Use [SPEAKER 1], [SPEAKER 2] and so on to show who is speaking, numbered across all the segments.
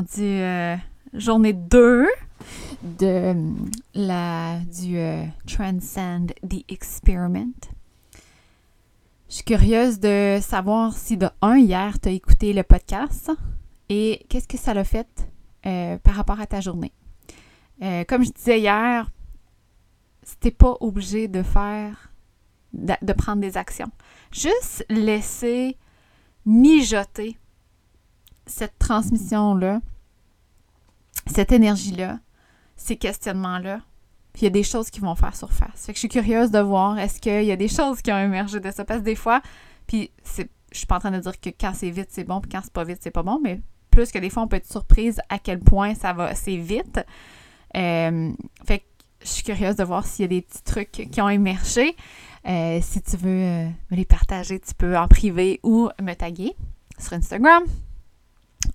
[SPEAKER 1] Rendu euh, journée 2 de la, du euh, Transcend the Experiment. Je suis curieuse de savoir si de un, hier, tu as écouté le podcast et qu'est-ce que ça l'a fait euh, par rapport à ta journée? comme je disais hier, c'était pas obligé de faire, de prendre des actions. Juste laisser mijoter cette transmission-là, cette énergie-là, ces questionnements-là. Puis il y a des choses qui vont faire surface. Fait que je suis curieuse de voir est-ce qu'il y a des choses qui ont émergé de ça? Parce que des fois, puis c'est, je suis pas en train de dire que quand c'est vite, c'est bon, puis quand c'est pas vite, c'est pas bon, mais plus que des fois, on peut être surprise à quel point ça va assez vite. Euh, fait que je suis curieuse de voir s'il y a des petits trucs qui ont émergé. Euh, si tu veux euh, me les partager, tu peux en privé ou me taguer sur Instagram.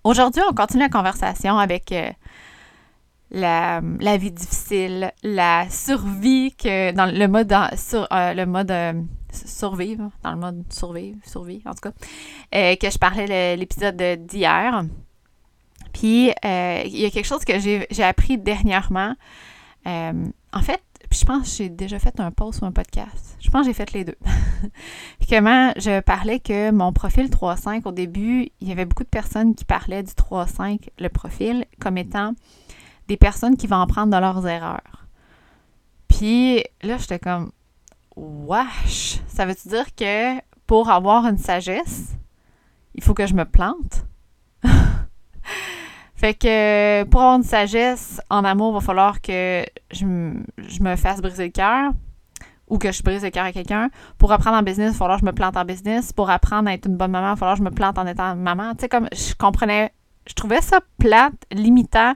[SPEAKER 1] Aujourd'hui, on continue la conversation avec euh, la, vie difficile, la survie que dans le mode sur, le mode survivre, dans le mode survivre, survie en tout cas, que je parlais l'épisode d'hier. Puis il y a quelque chose que j'ai appris dernièrement. en fait, je pense que j'ai déjà fait un post ou un podcast. Je pense que j'ai fait les deux. Comment je parlais que mon profil 3.5, au début, il y avait beaucoup de personnes qui parlaient du 3.5, le profil, comme étant des personnes qui vont en prendre de leurs erreurs. Puis là, j'étais comme, wesh, ça veut-tu dire que pour avoir une sagesse, il faut que je me plante? Fait que pour avoir une sagesse en amour, il va falloir que je, me fasse briser le cœur ou que je brise le cœur à quelqu'un. Pour apprendre en business, il va falloir que je me plante en business. Pour apprendre à être une bonne maman, il va falloir que je me plante en étant maman. Tu sais, comme je comprenais, je trouvais ça plate, limitant.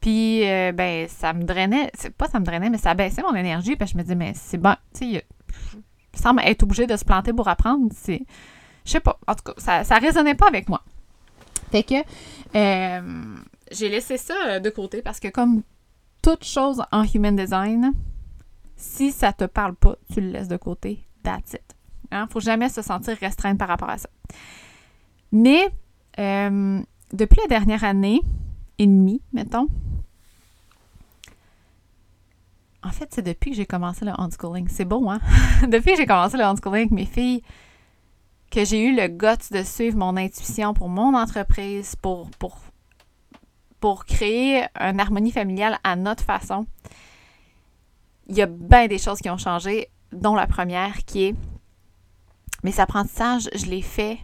[SPEAKER 1] Puis, euh, ben, ça me drainait. C'est pas ça me drainait, mais ça baissait mon énergie. Puis je me disais, mais c'est bon. Tu sais, il semble être obligé de se planter pour apprendre. C'est. Je sais pas. En tout cas, ça, ça résonnait pas avec moi. Fait que euh, j'ai laissé ça euh, de côté parce que comme toute chose en human design, si ça te parle pas, tu le laisses de côté. That's it. Hein? Faut jamais se sentir restreint par rapport à ça. Mais euh, depuis la dernière année et demie, mettons, en fait, c'est depuis que j'ai commencé le unschooling. C'est beau, hein? depuis que j'ai commencé le unschooling avec mes filles, que j'ai eu le guts de suivre mon intuition pour mon entreprise, pour, pour, pour créer une harmonie familiale à notre façon, il y a bien des choses qui ont changé, dont la première qui est mes apprentissages, je les fais.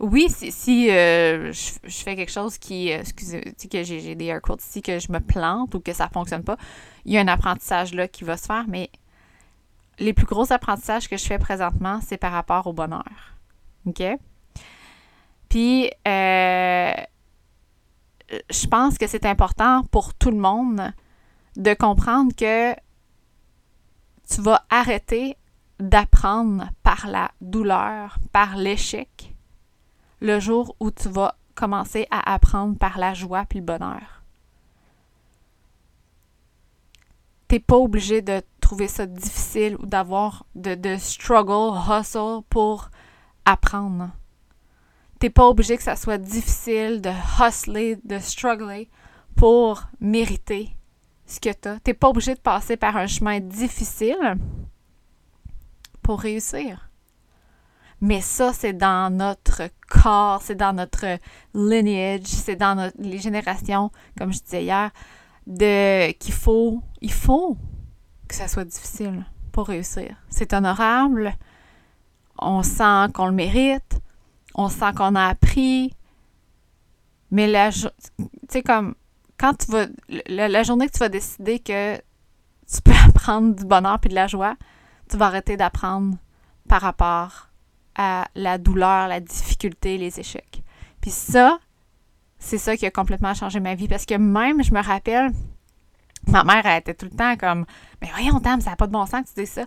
[SPEAKER 1] Oui, si, si euh, je, fais quelque chose qui, euh, excusez, que j'ai des air quotes ici, que je me plante ou que ça ne fonctionne pas, il y a un apprentissage là qui va se faire, mais les plus gros apprentissages que je fais présentement, c'est par rapport au bonheur. OK? Puis, euh, je pense que c'est important pour tout le monde de comprendre que tu vas arrêter d'apprendre par la douleur, par l'échec, le jour où tu vas commencer à apprendre par la joie puis le bonheur. T'es pas obligé de trouver ça difficile ou d'avoir de, de struggle, hustle pour apprendre. T'es pas obligé que ça soit difficile de hustler, de struggler pour mériter ce que t'as. T'es pas obligé de passer par un chemin difficile pour réussir. Mais ça, c'est dans notre corps, c'est dans notre lineage, c'est dans les générations, comme je disais hier, de qu'il faut, il faut que ça soit difficile pour réussir. C'est honorable, on sent qu'on le mérite, on sent qu'on a appris. Mais la, tu sais, comme, quand tu vas, la, journée que tu vas décider que tu peux apprendre du bonheur puis de la joie, tu vas arrêter d'apprendre par rapport à la douleur, la difficulté, les échecs. Puis ça, c'est ça qui a complètement changé ma vie parce que même, je me rappelle, ma mère, elle était tout le temps comme, mais voyons, Tam, ça n'a pas de bon sens que tu dis ça.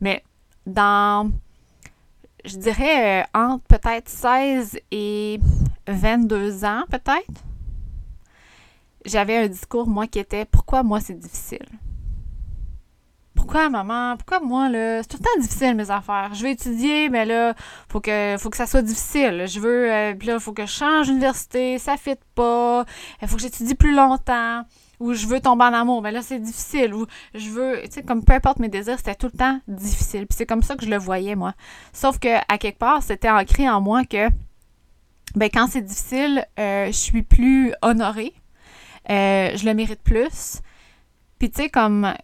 [SPEAKER 1] Mais dans je dirais, euh, entre peut-être 16 et 22 ans, peut-être, j'avais un discours, moi, qui était pourquoi moi c'est difficile? pourquoi maman, pourquoi moi là, c'est tout le temps difficile mes affaires? Je veux étudier, mais là, faut que faut que ça soit difficile. Je veux euh, puis là, faut que je change d'université, ça fit pas. Il faut que j'étudie plus longtemps ou je veux tomber en amour, mais là c'est difficile ou je veux, tu sais comme peu importe mes désirs, c'était tout le temps difficile. Puis c'est comme ça que je le voyais moi. Sauf que à quelque part, c'était ancré en moi que ben quand c'est difficile, euh, je suis plus honorée. Euh, je le mérite plus. Puis tu sais comme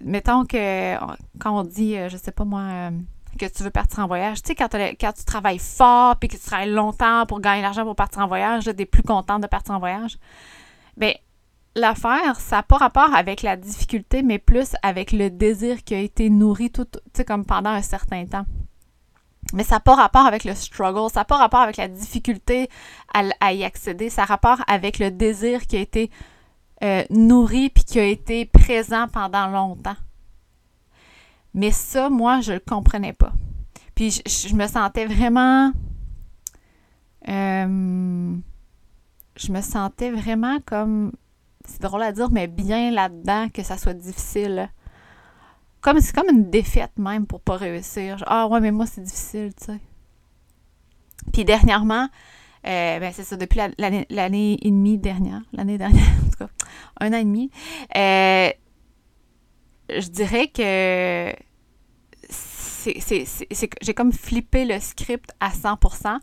[SPEAKER 1] mettons que quand on dit, euh, je sais pas moi, que tu veux partir en voyage, tu sais, quand, tu travailles fort puis que tu travailles longtemps pour gagner l'argent pour partir en voyage, tu es plus contente de partir en voyage. Bien, l'affaire, ça n'a pas rapport avec la difficulté, mais plus avec le désir qui a été nourri tout, tu sais, comme pendant un certain temps. Mais ça n'a pas rapport avec le struggle, ça n'a pas rapport avec la difficulté à, y accéder, ça a rapport avec le désir qui a été euh, nourri puis qui a été présent pendant longtemps. Mais ça, moi, je le comprenais pas. Puis je, me sentais vraiment. Euh, je me sentais vraiment comme. C'est drôle à dire, mais bien là-dedans que ça soit difficile. Comme c'est comme une défaite même pour pas réussir. ah ouais, mais moi c'est difficile, tu sais. Puis dernièrement, euh, ben c'est ça, depuis l'année et demie dernière, l'année dernière, en tout cas, un an et demi, euh, je dirais que j'ai comme flippé le script à 100%,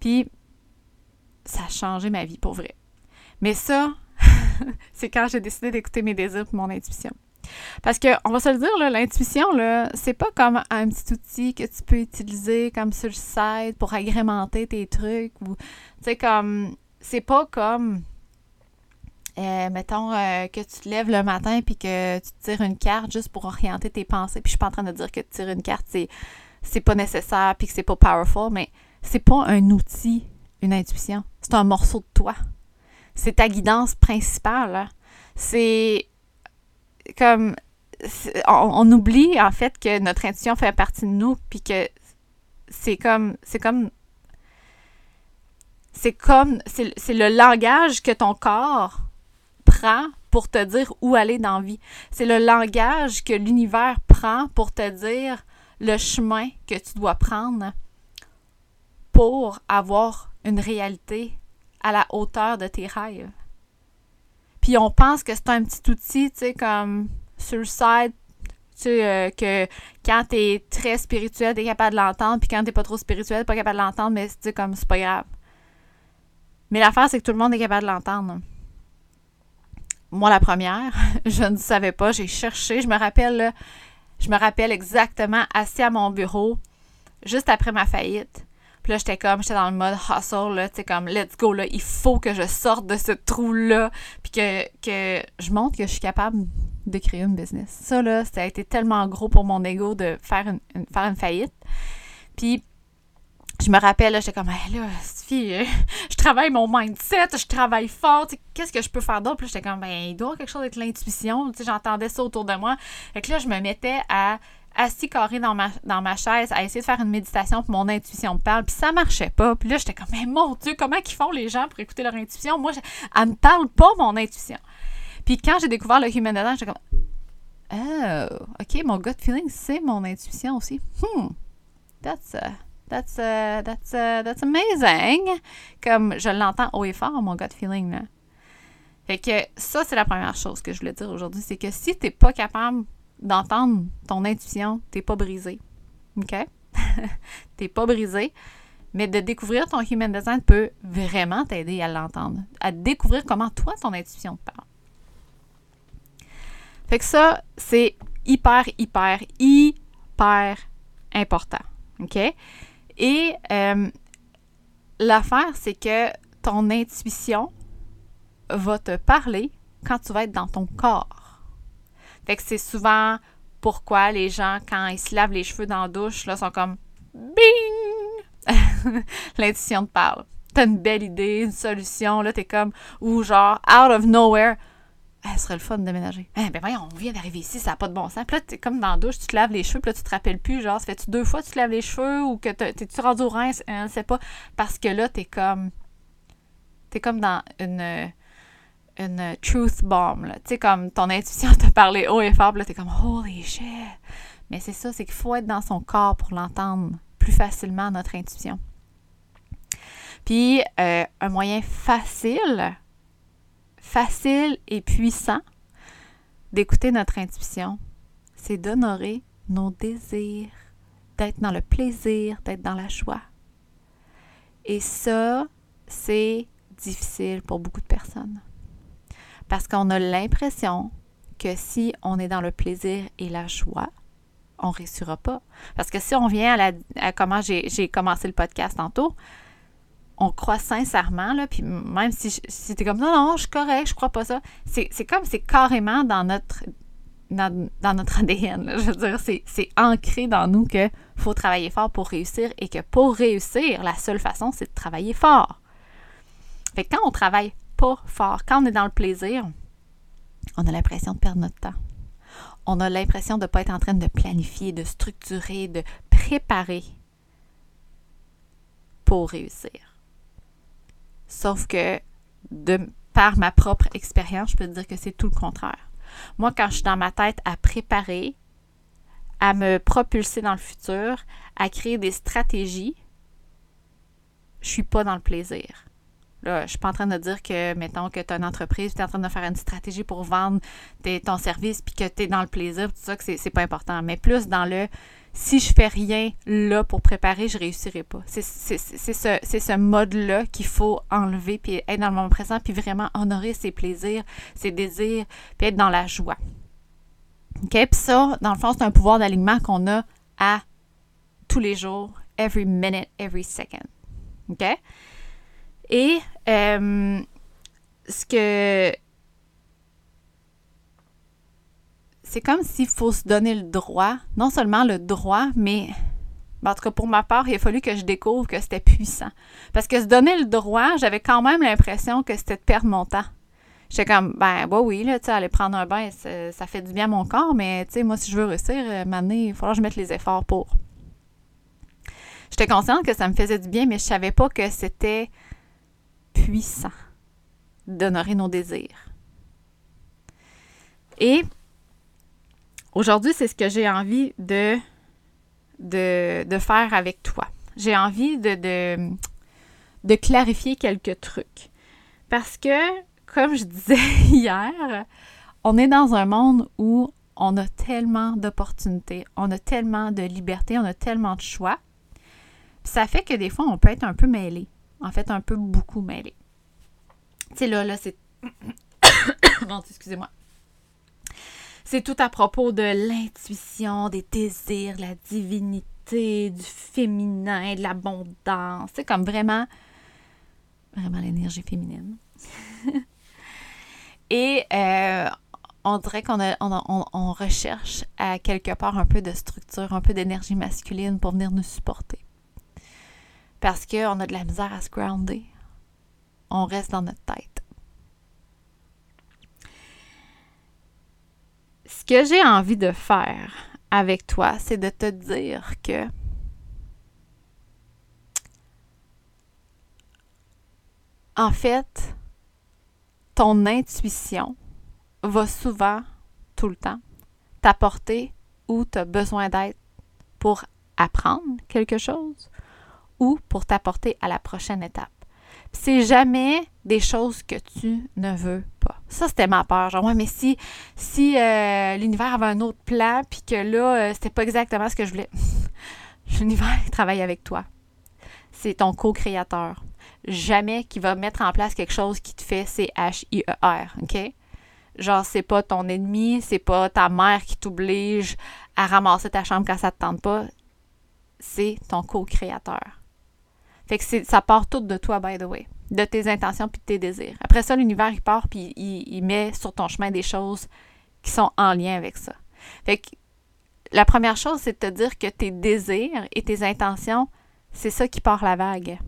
[SPEAKER 1] puis ça a changé ma vie pour vrai. Mais ça, c'est quand j'ai décidé d'écouter mes désirs et mon intuition. Parce que, on va se le dire, l'intuition, c'est pas comme un petit outil que tu peux utiliser comme sur le site pour agrémenter tes trucs tu sais, comme, c'est pas comme, euh, mettons euh, que tu te lèves le matin puis que tu tires une carte juste pour orienter tes pensées. Puis je suis pas en train de dire que tirer une carte, c'est pas nécessaire puis que c'est pas powerful, mais c'est pas un outil, une intuition. C'est un morceau de toi. C'est ta guidance principale. C'est comme on, oublie en fait que notre intuition fait partie de nous, puis que c'est comme c'est comme c'est comme c'est le langage que ton corps prend pour te dire où aller dans la vie. C'est le langage que l'univers prend pour te dire le chemin que tu dois prendre pour avoir une réalité à la hauteur de tes rêves. Puis on pense que c'est un petit outil, tu sais, comme sur le site, tu sais, euh, que quand t'es très spirituel, t'es capable de l'entendre, puis quand t'es pas trop spirituel, t'es pas capable de l'entendre, mais tu comme c'est pas grave. Mais l'affaire, c'est que tout le monde est capable de l'entendre. Moi, la première, je ne savais pas, j'ai cherché, je me rappelle, je me rappelle exactement assis à mon bureau, juste après ma faillite. Puis là, j'étais comme, j'étais dans le mode hustle, là, tu sais, comme, let's go, là, il faut que je sorte de ce trou-là, puis que, que je montre que je suis capable de créer une business. Ça, là, ça a été tellement gros pour mon ego de faire une, faire une faillite. Puis, je me rappelle, j'étais comme, hey, là, fille, euh, je travaille mon mindset, je travaille fort, qu'est-ce que je peux faire d'autre? Puis j'étais comme, ben, il doit quelque chose avec l'intuition, j'entendais ça autour de moi. Fait que là, je me mettais à assis carré dans ma, dans ma chaise à essayer de faire une méditation pour mon intuition me parle, puis ça marchait pas. Puis là, j'étais comme, mais mon Dieu, comment qu'ils font les gens pour écouter leur intuition? Moi, elle me parle pas, mon intuition. Puis quand j'ai découvert le Human Design, j'étais comme, oh, OK, mon gut feeling, c'est mon intuition aussi. Hmm, that's, uh, that's, uh, that's, uh, that's amazing. Comme je l'entends haut et fort, mon gut feeling, là. Fait que ça, c'est la première chose que je voulais dire aujourd'hui, c'est que si t'es pas capable d'entendre ton intuition, t'es pas brisé. OK? t'es pas brisé. Mais de découvrir ton human design peut vraiment t'aider à l'entendre, à découvrir comment toi, ton intuition te parle. Fait que ça, c'est hyper, hyper, hyper important. Et euh, l'affaire, c'est que ton intuition va te parler quand tu vas être dans ton corps. Fait que c'est souvent pourquoi les gens, quand ils se lavent les cheveux dans la douche, là, sont comme Bing! L'intuition te parle. T'as une belle idée, une solution, là, t'es comme, ou genre, out of nowhere, eh, ce serait le fun de déménager. Eh, ben voyons, on vient d'arriver ici, ça n'a pas de bon sens. Puis là, t'es comme dans la douche, tu te laves les cheveux, puis là, tu te rappelles plus, genre, ça fait-tu deux fois que tu te laves les cheveux ou que t'es-tu rendu au rein, je sais pas. Parce que là, t'es comme. T'es comme dans une une truth bomb. Tu sais, comme ton intuition te parlait haut et fort, là, t'es comme holy shit. Mais c'est ça, c'est qu'il faut être dans son corps pour l'entendre plus facilement, notre intuition. Puis, euh, un moyen facile, facile et puissant d'écouter notre intuition, c'est d'honorer nos désirs, d'être dans le plaisir, d'être dans la joie. Et ça, c'est difficile pour beaucoup de personnes. Parce qu'on a l'impression que si on est dans le plaisir et la joie, on ne réussira pas. Parce que si on vient à, la, comment j'ai commencé le podcast tantôt, on croit sincèrement, là, puis même si, si tu es comme non, non, je suis correct, je crois pas ça, c'est comme c'est carrément dans notre dans, notre ADN. Je veux dire, c'est ancré dans nous qu'il faut travailler fort pour réussir et que pour réussir, la seule façon, c'est de travailler fort. Fait que quand on travaille pas fort, quand on est dans le plaisir, on a l'impression de perdre notre temps. On a l'impression de ne pas être en train de planifier, de structurer, de préparer pour réussir. Sauf que de par ma propre expérience, je peux te dire que c'est tout le contraire. Moi, quand je suis dans ma tête à préparer, à me propulser dans le futur, à créer des stratégies, je suis pas dans le plaisir. Là, je suis pas en train de dire que, mettons, que tu as une entreprise, tu es en train de faire une stratégie pour vendre ton service, puis que tu es dans le plaisir, tout ça, que c'est pas important. Mais plus dans le si je fais rien là pour préparer, je réussirai pas. C'est ce, ce mode-là qu'il faut enlever, puis être dans le moment présent, puis vraiment honorer ses plaisirs, ses désirs, puis être dans la joie. OK? Puis ça, dans le fond, c'est un pouvoir d'alignement qu'on a à tous les jours, every minute, every second. OK? Et euh, ce que c'est comme s'il faut se donner le droit, non seulement le droit, mais en tout cas pour ma part, il a fallu que je découvre que c'était puissant. Parce que se donner le droit, j'avais quand même l'impression que c'était de perdre mon temps. J'étais comme, ben, bah oui, là, tu sais, aller prendre un bain, ça, fait du bien à mon corps, mais, tu sais, moi, si je veux réussir, euh, maintenant, il faudra que je mette les efforts pour. J'étais consciente que ça me faisait du bien, mais je savais pas que c'était puissant d'honorer nos désirs. Et Aujourd'hui, c'est ce que j'ai envie de, de, faire avec toi. J'ai envie de, de, de clarifier quelques trucs. Parce que, comme je disais hier, on est dans un monde où on a tellement d'opportunités, on a tellement de liberté, on a tellement de choix. ça fait que des fois, on peut être un peu mêlé. En fait, un peu beaucoup mêlé. Tu sais, là, là, c'est. excusez-moi. C'est tout à propos de l'intuition, des désirs, la divinité, du féminin, de l'abondance. C'est comme vraiment, vraiment l'énergie féminine. Et euh, on dirait qu'on on, recherche à quelque part un peu de structure, un peu d'énergie masculine pour venir nous supporter. Parce qu'on a de la misère à se grounder. On reste dans notre tête. Ce que j'ai envie de faire avec toi, c'est de te dire que en fait, ton intuition va souvent, tout le temps, t'apporter où tu as besoin d'être pour apprendre quelque chose ou pour t'apporter à la prochaine étape. C'est jamais des choses que tu ne veux pas. Ça, c'était ma peur. Genre, ouais, mais si, si euh, l'univers avait un autre plan, puis que là, euh, c'était pas exactement ce que je voulais. l'univers travaille avec toi. C'est ton co-créateur. Jamais qui va mettre en place quelque chose qui te fait C-H-I-E-R, OK? Genre, c'est pas ton ennemi, c'est pas ta mère qui t'oblige à ramasser ta chambre quand ça te tente pas. C'est ton co-créateur. Fait que ça part tout de toi, by the way de tes intentions puis de tes désirs. Après ça, l'univers, il part puis il, met sur ton chemin des choses qui sont en lien avec ça. Fait que la première chose, c'est de te dire que tes désirs et tes intentions, c'est ça qui part la vague.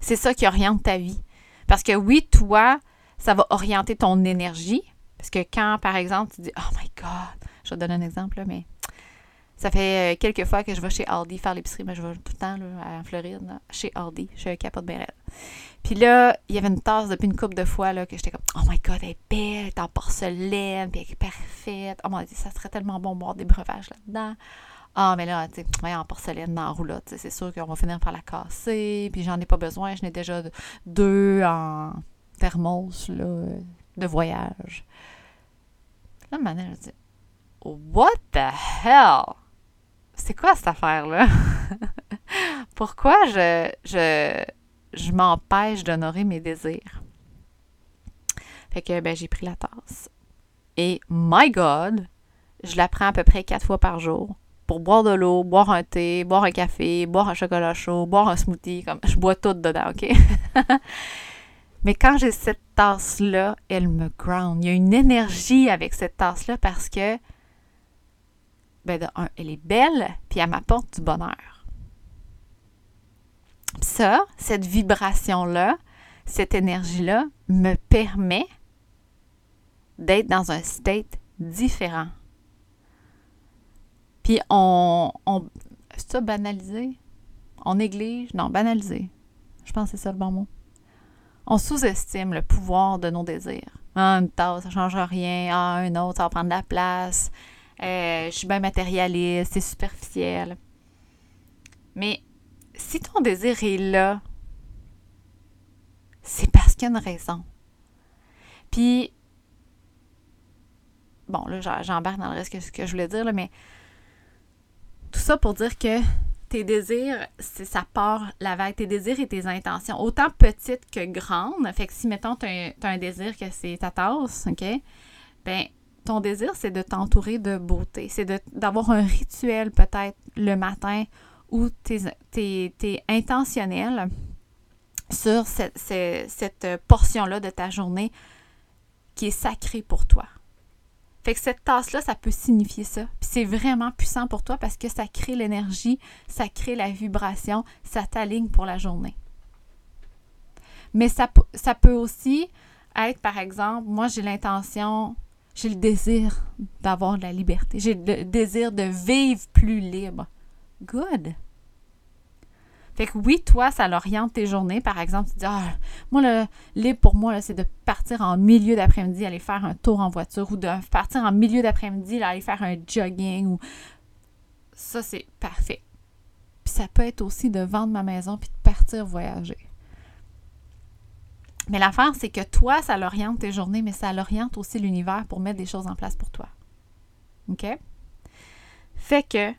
[SPEAKER 1] C'est ça qui oriente ta vie. Parce que oui, toi, ça va orienter ton énergie. Parce que quand, par exemple, tu dis Oh my God, je vais te donner un exemple, là, mais Ça fait euh, quelques fois que je vais chez Aldi faire l'épicerie, mais je vais tout le temps là, en Floride, chez Aldi. Je capote bien Puis là, il y avait une tasse depuis une couple de fois là, que j'étais comme Oh my god, elle est belle, elle est en porcelaine, puis elle est parfaite. Oh mon dieu, ça serait tellement bon de boire des breuvages là-dedans. Ah, mais là, tu sais, en porcelaine dans la roulotte, c'est sûr qu'on va finir par la casser, puis j'en ai pas besoin, je n'ai déjà deux en thermos là, de voyage. Là, maintenant, je dis What the hell? C'est quoi cette affaire-là? Pourquoi je, je, je m'empêche d'honorer mes désirs? Fait que ben, j'ai pris la tasse. Et my God, je la prends à peu près quatre fois par jour pour boire de l'eau, boire un thé, boire un café, boire un chocolat chaud, boire un smoothie. Comme, je bois tout dedans, OK? Mais quand j'ai cette tasse-là, elle me ground. Il y a une énergie avec cette tasse-là parce que, ben, elle est belle, puis elle m'apporte du bonheur. Ça, cette vibration-là, cette énergie-là me permet d'être dans un state différent. Puis on, on ça banaliser? On néglige? Non, banaliser. Je pense que c'est ça le bon mot on sous-estime le pouvoir de nos désirs. Ah, une tasse, ça ne change rien. Ah, un autre, ça va prendre la place. Euh, je suis bien matérialiste, c'est superficiel. Mais si ton désir est là, c'est parce qu'il y a une raison. Puis, bon, là, j'embarque dans le reste de ce que je voulais dire, là, mais tout ça pour dire que tes désirs, c'est ça part la vague, tes désirs et tes intentions, autant petites que grandes. Fait que si, mettons, tu as, un désir que c'est ta tasse, OK? Ben, ton désir, c'est de t'entourer de beauté. C'est d'avoir un rituel, peut-être, le matin où tu es, intentionnel sur cette, cette portion-là de ta journée qui est sacrée pour toi. Fait que cette tasse-là, ça peut signifier ça. C'est vraiment puissant pour toi parce que ça crée l'énergie, ça crée la vibration, ça t'aligne pour la journée. Mais ça peut aussi être, par exemple, moi j'ai l'intention, j'ai le désir d'avoir de la liberté, j'ai le désir de vivre plus libre. Good. Fait que oui, toi, ça l'oriente tes journées. Par exemple, tu dis, ah, moi, le libre pour moi, c'est de partir en milieu d'après-midi, aller faire un tour en voiture ou de partir en milieu d'après-midi, aller faire un jogging. Ça, c'est parfait. Puis ça peut être aussi de vendre ma maison puis de partir voyager. Mais l'affaire, c'est que toi, ça l'oriente tes journées, mais ça l'oriente aussi l'univers pour mettre des choses en place pour toi. OK? Fait que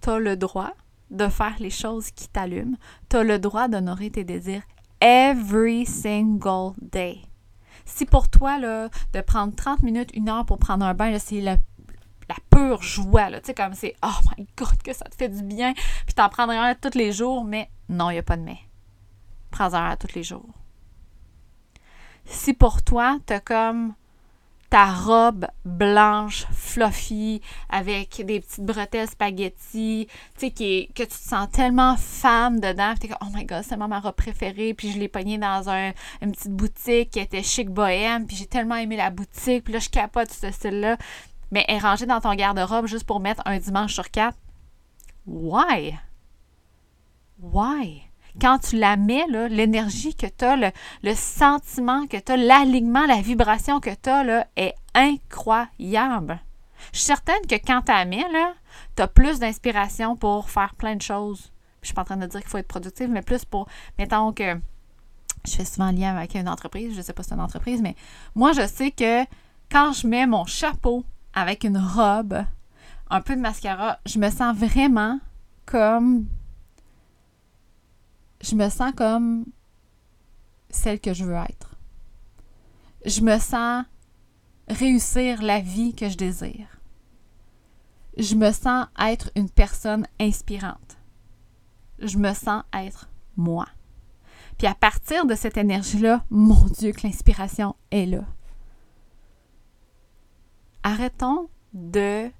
[SPEAKER 1] tu as le droit de faire les choses qui t'allument. Tu as le droit d'honorer tes désirs every single day. Si pour toi, là, de prendre 30 minutes, une heure pour prendre un bain, c'est la, pure joie. Tu sais, comme c'est Oh my God, que ça te fait du bien. Puis t'en prendrais un tous les jours, mais non, il n'y a pas de mais. Prends-en tous les jours. Si pour toi, tu as comme ta robe blanche, fluffy, avec des petites bretelles spaghetti, tu sais, que tu te sens tellement femme dedans, tu es comme, oh my god, c'est ma robe préférée, puis je l'ai pognée dans un, une petite boutique qui était chic bohème, puis j'ai tellement aimé la boutique, puis là, je capote ce style-là, mais elle est rangée dans ton garde-robe juste pour mettre un dimanche sur quatre. Why? Why? Quand tu la mets, l'énergie que tu as, le, sentiment que tu as, l'alignement, la vibration que tu as est incroyable. Je suis certaine que quand tu la mets, tu as plus d'inspiration pour faire plein de choses. Je suis pas en train de dire qu'il faut être productif, mais plus pour, mettons que je fais souvent lien avec une entreprise, je ne sais pas si c'est une entreprise, mais moi, je sais que quand je mets mon chapeau avec une robe, un peu de mascara, je me sens vraiment comme je me sens comme celle que je veux être. Je me sens réussir la vie que je désire. Je me sens être une personne inspirante. Je me sens être moi. Puis à partir de cette énergie-là, mon Dieu, que l'inspiration est là. Arrêtons de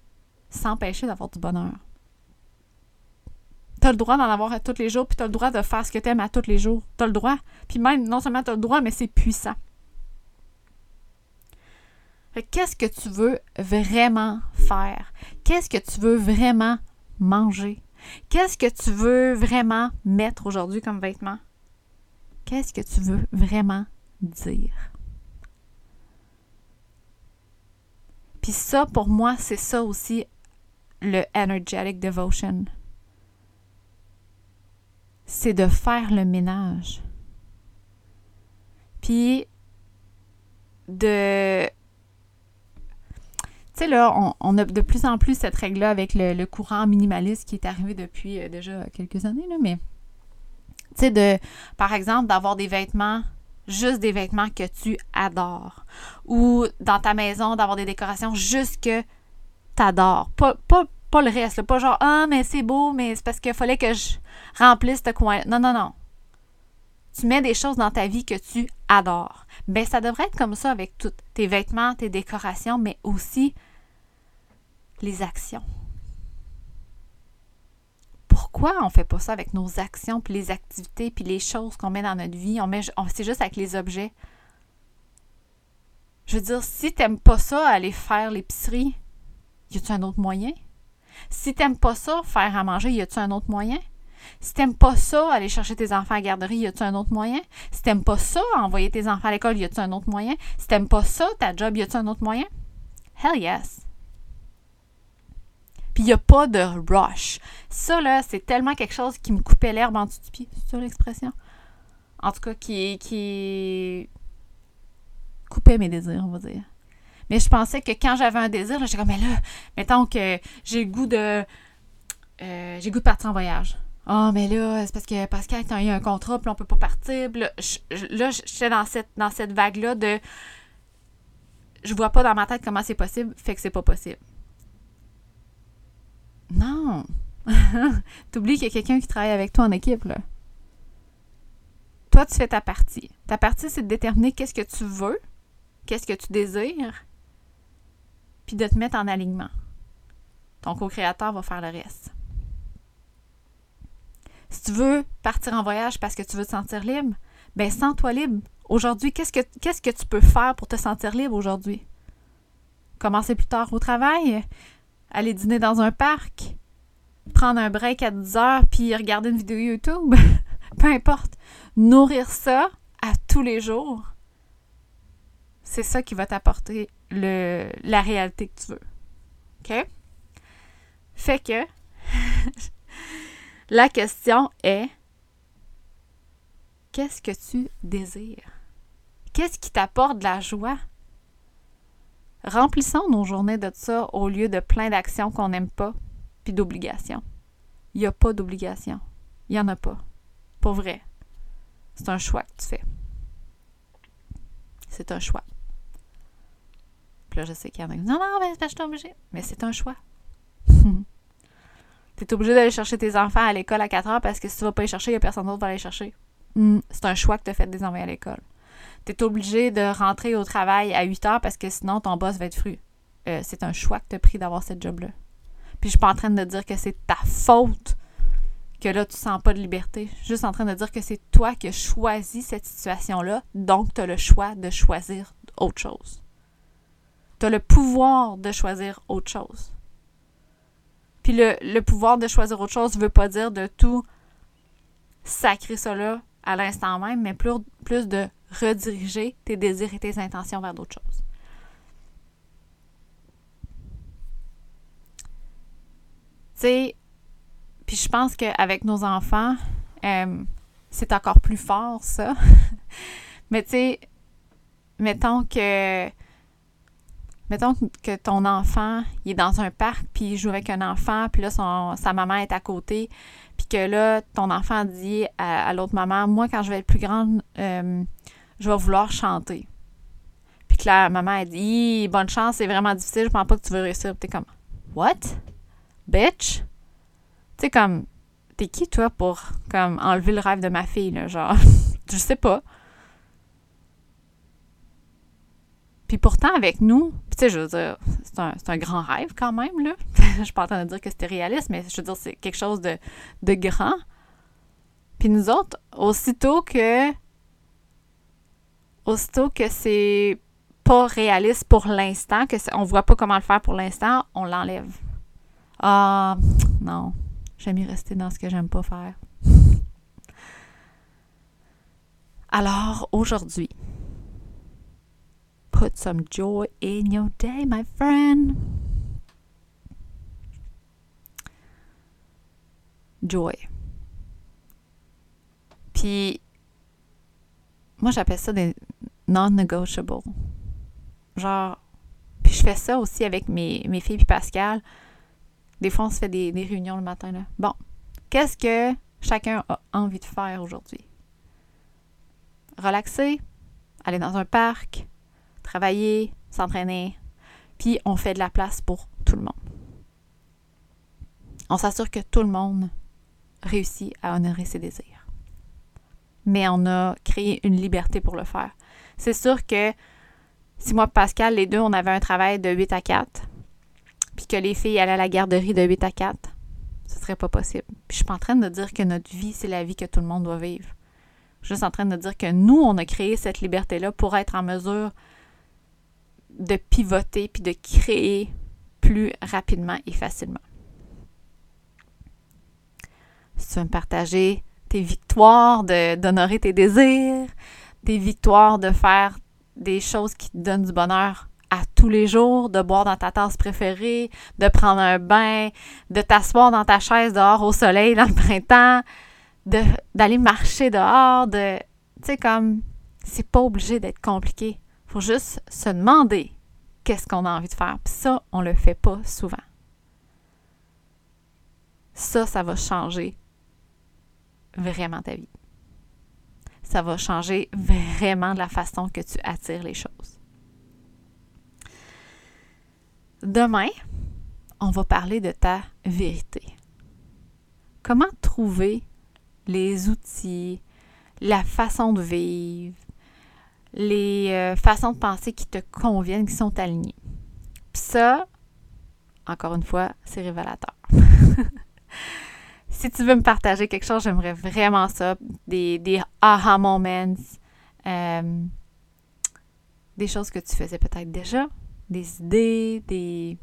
[SPEAKER 1] s'empêcher d'avoir du bonheur. Tu le droit d'en avoir à tous les jours, puis tu le droit de faire ce que tu aimes à tous les jours. Tu le droit. Puis même, non seulement tu as le droit, mais c'est puissant. Qu'est-ce que tu veux vraiment faire? Qu'est-ce que tu veux vraiment manger? Qu'est-ce que tu veux vraiment mettre aujourd'hui comme vêtement? Qu'est-ce que tu veux vraiment dire? Puis ça, pour moi, c'est ça aussi le energetic devotion. C'est de faire le ménage. Puis de tu sais, là, on, a de plus en plus cette règle-là avec le, courant minimaliste qui est arrivé depuis euh, déjà quelques années, là, mais tu sais, de, par exemple, d'avoir des vêtements, juste des vêtements que tu adores. Ou dans ta maison, d'avoir des décorations juste que tu adores. Pas, pas, pas le reste, pas genre, ah, mais c'est beau, mais c'est parce qu'il fallait que je remplisse ce coin. Non, non, non. Tu mets des choses dans ta vie que tu adores. Ben, ça devrait être comme ça avec tous tes vêtements, tes décorations, mais aussi les actions. Pourquoi on fait pas ça avec nos actions, puis les activités, puis les choses qu'on met dans notre vie? On met, c'est juste avec les objets. Je veux dire, si t'aimes pas ça, aller faire l'épicerie, y a-tu un autre moyen? Si t'aimes pas ça, faire à manger, y a-tu un autre moyen? Si t'aimes pas ça, aller chercher tes enfants à la garderie, y a-tu un autre moyen? Si t'aimes pas ça, envoyer tes enfants à l'école, y a-tu un autre moyen? Si t'aimes pas ça, ta job, y a-tu un autre moyen? Hell yes! Puis il a pas de rush. Ça, là, c'est tellement quelque chose qui me coupait l'herbe en dessous du pied. C'est ça l'expression? En tout cas, qui, qui coupait mes désirs, on va dire. Mais je pensais que quand j'avais un désir, j'étais comme, mais là, mettons que j'ai le goût de. Euh, j'ai le goût de partir en voyage. Oh, mais là, c'est parce que Pascal, a eu un contrat, puis on peut pas partir. là, j'étais dans cette, dans cette vague-là de. Je vois pas dans ma tête comment c'est possible, fait que c'est pas possible. Non! T'oublies qu'il y a quelqu'un qui travaille avec toi en équipe, là. Toi, tu fais ta partie. Ta partie, c'est de déterminer qu'est-ce que tu veux, qu'est-ce que tu désires, puis de te mettre en alignement. Ton co-créateur va faire le reste. Si tu veux partir en voyage parce que tu veux te sentir libre, ben sens-toi libre. Aujourd'hui, qu'est-ce que, qu'est-ce que tu peux faire pour te sentir libre aujourd'hui? Commencer plus tard au travail? aller dîner dans un parc, prendre un break à 10 heures puis regarder une vidéo YouTube, peu importe. Nourrir ça à tous les jours, c'est ça qui va t'apporter la réalité que tu veux. OK? Fait que la question est qu'est-ce que tu désires? Qu'est-ce qui t'apporte de la joie? Remplissons nos journées de ça au lieu de plein d'actions qu'on n'aime pas, puis d'obligations. Il n'y a pas d'obligation. Il n'y en a pas. Pour vrai. C'est un choix que tu fais. C'est un choix. Puis là, je sais qu'il y en a qui disent Non, non, mais je suis obligée. Mais c'est un choix. tu es obligé d'aller chercher tes enfants à l'école à 4 heures parce que si tu ne vas pas les chercher, il n'y a personne d'autre qui va les chercher. Hmm, c'est un choix que tu as fait de les envoyer à l'école tu es obligé de rentrer au travail à 8 heures parce que sinon ton boss va être fru. Euh, c'est un choix que tu as pris d'avoir cette job-là. Puis je suis pas en train de dire que c'est ta faute que là, tu sens pas de liberté. Je suis juste en train de dire que c'est toi qui as choisi cette situation-là, donc tu as le choix de choisir autre chose. Tu as le pouvoir de choisir autre chose. Puis le, le pouvoir de choisir autre chose ne veut pas dire de tout sacrer là à l'instant même, mais plus, plus de rediriger tes désirs et tes intentions vers d'autres choses. Tu sais, puis je pense qu'avec nos enfants, euh, c'est encore plus fort, ça. Mais tu sais, mettons que mettons que ton enfant, il est dans un parc, puis il joue avec un enfant, puis là, son, sa maman est à côté, puis que là, ton enfant dit à, l'autre maman, moi, quand je vais être plus grande, euh, je vais vouloir chanter. Puis que la maman, a dit, bonne chance, c'est vraiment difficile, je pense pas que tu veux réussir. T'es comme, what? Bitch? Sais, comme, t'es qui, toi, pour, comme, enlever le rêve de ma fille, là, genre, je sais pas. Puis pourtant, avec nous, tu sais, je veux dire, c'est un, un, grand rêve quand même, là. je suis pas en train de dire que c'était réaliste, mais je veux dire, c'est quelque chose de, de grand. Puis nous autres, aussitôt que aussitôt que c'est pas réaliste pour l'instant, que on voit pas comment le faire pour l'instant, on l'enlève. Ah, non. J'aime y rester dans ce que j'aime pas faire. Alors, aujourd'hui, put some joy in your day, my friend. Joy. Puis, moi, j'appelle ça des non-negotiable. Genre, puis je fais ça aussi avec mes, mes filles puis Pascal. Des fois, on se fait des, des réunions le matin. Là. Bon, qu'est-ce que chacun a envie de faire aujourd'hui? Relaxer, aller dans un parc, travailler, s'entraîner, puis on fait de la place pour tout le monde. On s'assure que tout le monde réussit à honorer ses désirs. Mais on a créé une liberté pour le faire. C'est sûr que si moi Pascal, les deux, on avait un travail de 8 à 4, puis que les filles allaient à la garderie de 8 à 4, ce serait pas possible. Puis je suis pas en train de dire que notre vie, c'est la vie que tout le monde doit vivre. Je suis juste en train de dire que nous, on a créé cette liberté-là pour être en mesure de pivoter puis de créer plus rapidement et facilement. Si tu veux me partager tes victoires, d'honorer tes désirs, tes victoires de faire des choses qui te donnent du bonheur à tous les jours, de boire dans ta tasse préférée, de prendre un bain, de t'asseoir dans ta chaise dehors au soleil dans le printemps, d'aller marcher dehors, de... Tu sais, comme, c'est pas obligé d'être compliqué. Juste se demander qu'est-ce qu'on a envie de faire. Puis ça, on le fait pas souvent. Ça, ça va changer vraiment ta vie ça va changer vraiment la façon que tu attires les choses. Demain, on va parler de ta vérité. Comment trouver les outils, la façon de vivre, les euh, façons de penser qui te conviennent, qui sont alignées. Puis ça, encore une fois, c'est révélateur. si tu veux me partager quelque chose, j'aimerais vraiment ça. Des, des aha moments. Euh, des choses que tu faisais peut-être déjà. Des idées, des.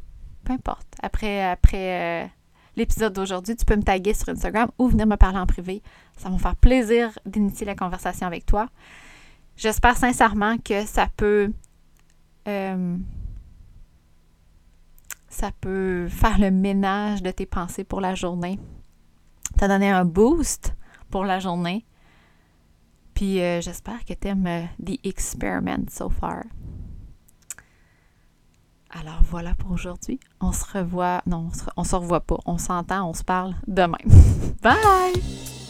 [SPEAKER 1] Peu importe. Après, après euh, l'épisode d'aujourd'hui, tu peux me taguer sur Instagram ou venir me parler en privé. Ça va me faire plaisir d'initier la conversation avec toi. J'espère sincèrement que ça peut. Euh, ça peut faire le ménage de tes pensées pour la journée t'as donné un boost pour la journée. Puis euh, j'espère que tu aimes euh, The Experiment so far. Alors voilà pour aujourd'hui. On se revoit. Non, on se, on se revoit pas. On s'entend, on se parle demain. Bye!